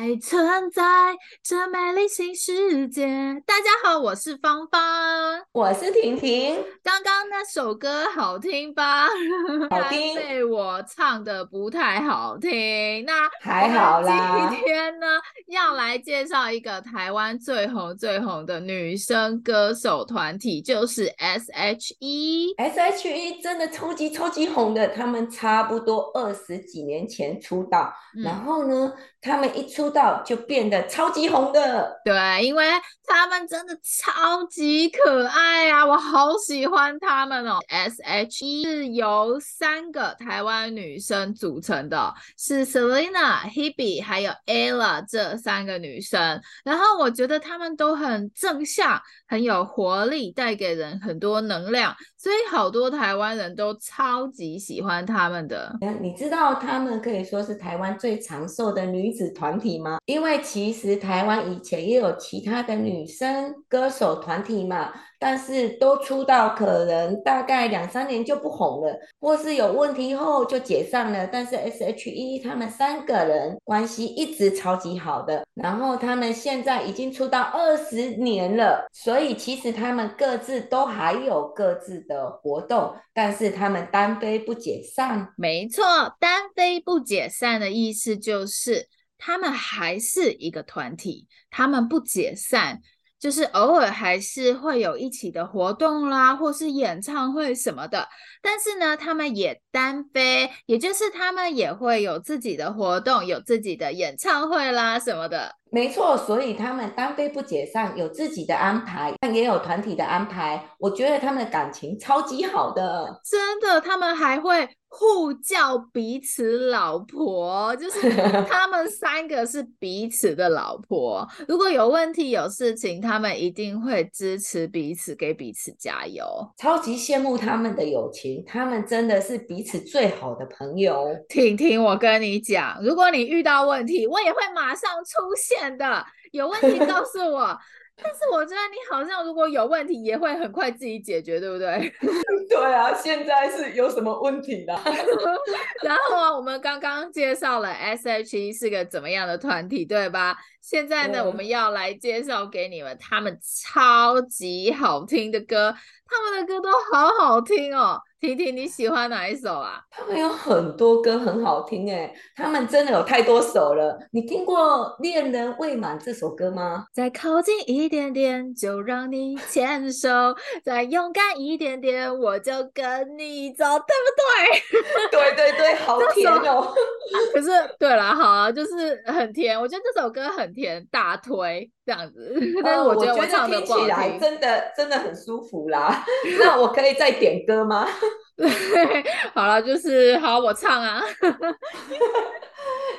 爱存在这美丽新世界。大家好，我是芳芳，我是婷婷。刚刚那首歌好听吧？好听。被我唱的不太好听。那还好啦。今天呢，要来介绍一个台湾最红最红的女生歌手团体，就是 S.H.E。S.H.E 真的超级超级红的，他们差不多二十几年前出道，嗯、然后呢，他们一出道就变得超级红的，对，因为他们真的超级可爱啊，我好喜欢他们哦。S.H.E 是由三个台湾女生组成的，是 Selina、Hebe 还有 Ella 这三个女生。然后我觉得她们都很正向，很有活力，带给人很多能量，所以好多台湾人都超级喜欢她们的。你知道她们可以说是台湾最长寿的女子团体因为其实台湾以前也有其他的女生歌手团体嘛，但是都出道可能大概两三年就不红了，或是有问题后就解散了。但是 S.H.E 他们三个人关系一直超级好的，然后他们现在已经出道二十年了，所以其实他们各自都还有各自的活动，但是他们单飞不解散。没错，单飞不解散的意思就是。他们还是一个团体，他们不解散，就是偶尔还是会有一起的活动啦，或是演唱会什么的。但是呢，他们也单飞，也就是他们也会有自己的活动，有自己的演唱会啦什么的。没错，所以他们单飞不解散，有自己的安排，但也有团体的安排。我觉得他们的感情超级好的，真的，他们还会。互叫彼此老婆，就是 他们三个是彼此的老婆。如果有问题、有事情，他们一定会支持彼此，给彼此加油。超级羡慕他们的友情，他们真的是彼此最好的朋友。婷婷，我跟你讲，如果你遇到问题，我也会马上出现的。有问题告诉我。但是我觉得你好像如果有问题也会很快自己解决，对不对？对啊，现在是有什么问题的？然后啊，我们刚刚介绍了 S.H.E 是个怎么样的团体，对吧？现在呢，我们要来介绍给你们他们超级好听的歌，他们的歌都好好听哦。婷婷，你喜欢哪一首啊？他们有很多歌很好听哎，他们真的有太多首了。你听过《恋人未满》这首歌吗？再靠近一点点，就让你牵手；再勇敢一点点，我就跟你走，对不对？对对对，好甜哦。可是，对了，好啊，就是很甜。我觉得这首歌很甜，大推这样子。但是我觉得我唱的不好听，听起来真的真的很舒服啦。那我可以再点歌吗？好了，就是好，我唱啊。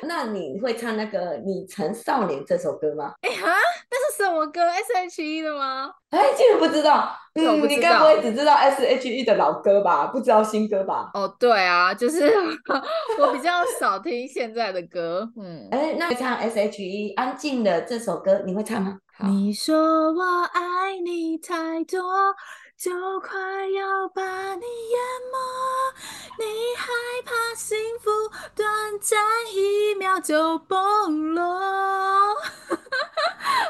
那你会唱那个《你曾少年》这首歌吗？哎哈，那是什么歌？S.H.E 的吗？哎，竟然不知道。嗯，你该不会只知道 S.H.E 的老歌吧？不知道新歌吧？哦，对啊，就是 我比较少听现在的歌。嗯，哎，那唱 S.H.E 安静的这首歌，你会唱吗？你说我爱你太多。就快要把你淹没，你害怕幸福短暂一秒就崩落。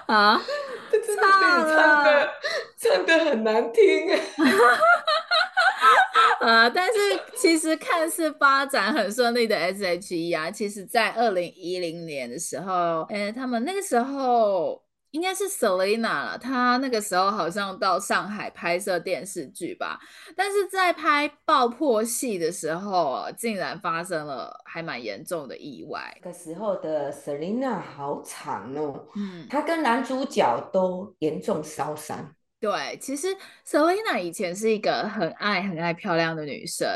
啊，这真的唱的唱的很难听 啊！但是其实看似发展很顺利的 S.H.E 啊，其实在二零一零年的时候，哎，他们那个时候。应该是 Selina 了，她那个时候好像到上海拍摄电视剧吧，但是在拍爆破戏的时候，竟然发生了还蛮严重的意外。那个时候的 Selina 好惨哦，嗯，她跟男主角都严重烧伤。对，其实 Selina 以前是一个很爱很爱漂亮的女生，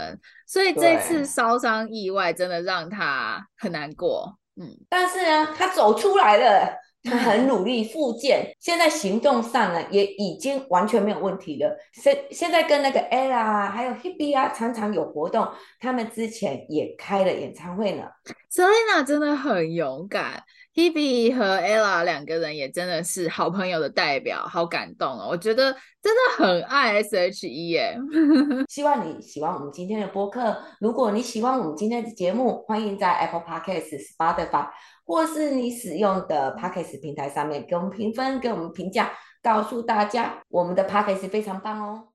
所以这次烧伤意外真的让她很难过。嗯，但是呢，她走出来了。他很努力复健，现在行动上呢也已经完全没有问题了。现现在跟那个 Ella 还有 Hebe 啊，常常有活动。他们之前也开了演唱会呢。Selina 真的很勇敢，Hebe 和 Ella 两个人也真的是好朋友的代表，好感动哦！我觉得真的很爱 SHE 耶。希望你喜欢我们今天的播客。如果你喜欢我们今天的节目，欢迎在 Apple Podcast、Spotify 或是你使用的 Podcast 平台上面给我们评分，给我们评价，告诉大家我们的 Podcast 非常棒哦。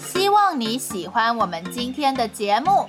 希望你喜欢我们今天的节目。